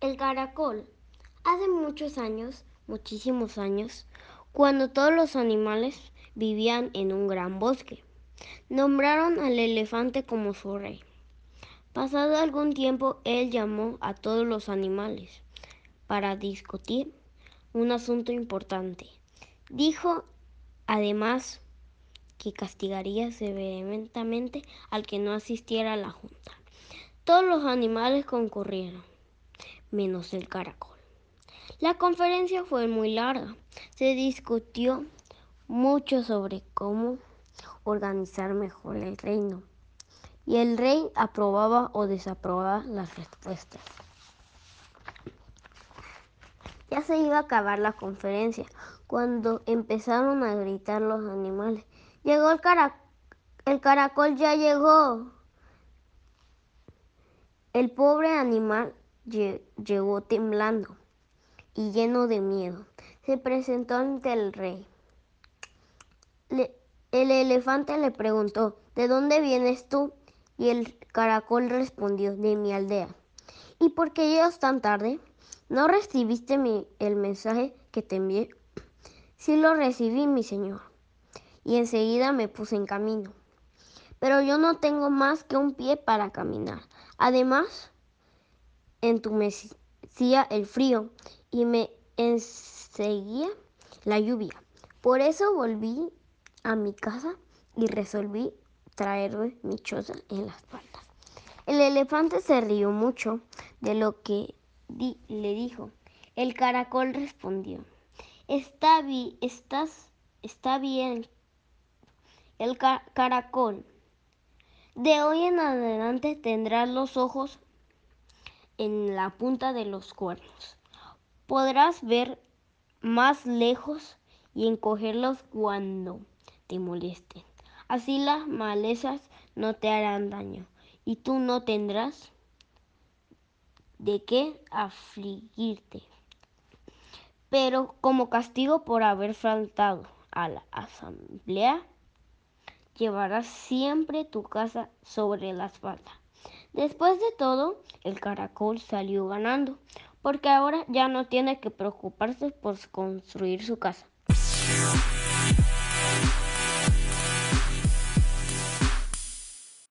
El caracol. Hace muchos años, muchísimos años, cuando todos los animales vivían en un gran bosque, nombraron al elefante como su rey. Pasado algún tiempo, él llamó a todos los animales para discutir un asunto importante. Dijo además que castigaría severamente al que no asistiera a la junta. Todos los animales concurrieron menos el caracol. La conferencia fue muy larga. Se discutió mucho sobre cómo organizar mejor el reino. Y el rey aprobaba o desaprobaba las respuestas. Ya se iba a acabar la conferencia cuando empezaron a gritar los animales. Llegó el caracol. El caracol ya llegó. El pobre animal llegó temblando y lleno de miedo. Se presentó ante el rey. el elefante le preguntó, ¿de dónde vienes tú? Y el caracol respondió, de mi aldea. ¿Y por qué llegas tan tarde? ¿No recibiste el mensaje que te envié? Sí lo recibí, mi señor. Y enseguida me puse en camino. Pero yo no tengo más que un pie para caminar. Además, entumecía el frío y me enseguía la lluvia. Por eso volví a mi casa y resolví traerme mi choza en las patas. El elefante se rió mucho de lo que le dijo. El caracol respondió, está, está bien. El caracol, de hoy en adelante tendrás los ojos en la punta de los cuernos. Podrás ver más lejos y encogerlos cuando te molesten. Así las malezas no te harán daño y tú no tendrás de qué afligirte. Pero como castigo por haber faltado a la asamblea, llevarás siempre tu casa sobre la espalda. Después de todo, el caracol salió ganando, porque ahora ya no tiene que preocuparse por construir su casa.